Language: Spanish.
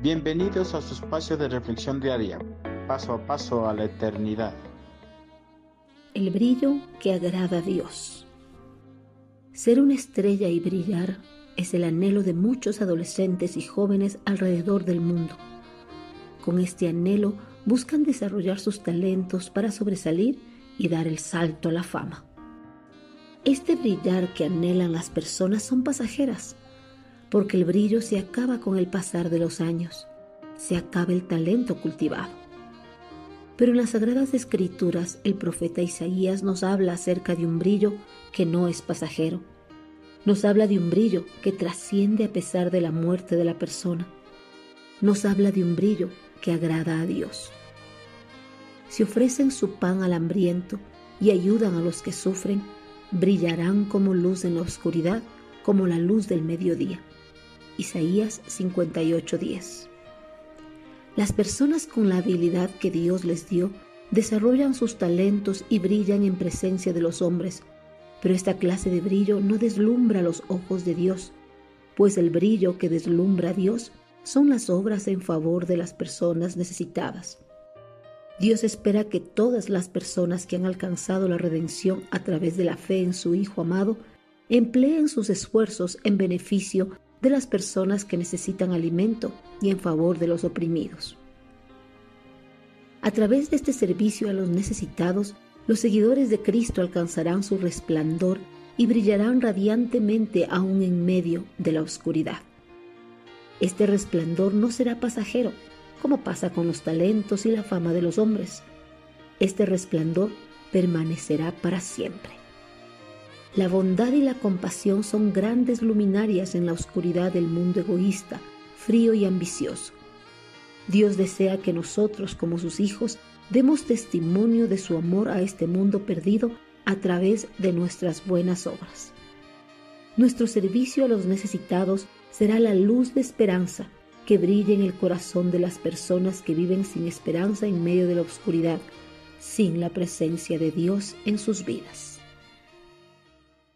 Bienvenidos a su espacio de reflexión diaria, paso a paso a la eternidad. El brillo que agrada a Dios. Ser una estrella y brillar es el anhelo de muchos adolescentes y jóvenes alrededor del mundo. Con este anhelo buscan desarrollar sus talentos para sobresalir y dar el salto a la fama. Este brillar que anhelan las personas son pasajeras porque el brillo se acaba con el pasar de los años, se acaba el talento cultivado. Pero en las Sagradas Escrituras el profeta Isaías nos habla acerca de un brillo que no es pasajero. Nos habla de un brillo que trasciende a pesar de la muerte de la persona. Nos habla de un brillo que agrada a Dios. Si ofrecen su pan al hambriento y ayudan a los que sufren, brillarán como luz en la oscuridad, como la luz del mediodía. Isaías 58:10. Las personas con la habilidad que Dios les dio desarrollan sus talentos y brillan en presencia de los hombres, pero esta clase de brillo no deslumbra los ojos de Dios, pues el brillo que deslumbra a Dios son las obras en favor de las personas necesitadas. Dios espera que todas las personas que han alcanzado la redención a través de la fe en su Hijo amado empleen sus esfuerzos en beneficio de las personas que necesitan alimento y en favor de los oprimidos. A través de este servicio a los necesitados, los seguidores de Cristo alcanzarán su resplandor y brillarán radiantemente aún en medio de la oscuridad. Este resplandor no será pasajero, como pasa con los talentos y la fama de los hombres. Este resplandor permanecerá para siempre. La bondad y la compasión son grandes luminarias en la oscuridad del mundo egoísta, frío y ambicioso. Dios desea que nosotros, como sus hijos, demos testimonio de su amor a este mundo perdido a través de nuestras buenas obras. Nuestro servicio a los necesitados será la luz de esperanza que brille en el corazón de las personas que viven sin esperanza en medio de la oscuridad, sin la presencia de Dios en sus vidas.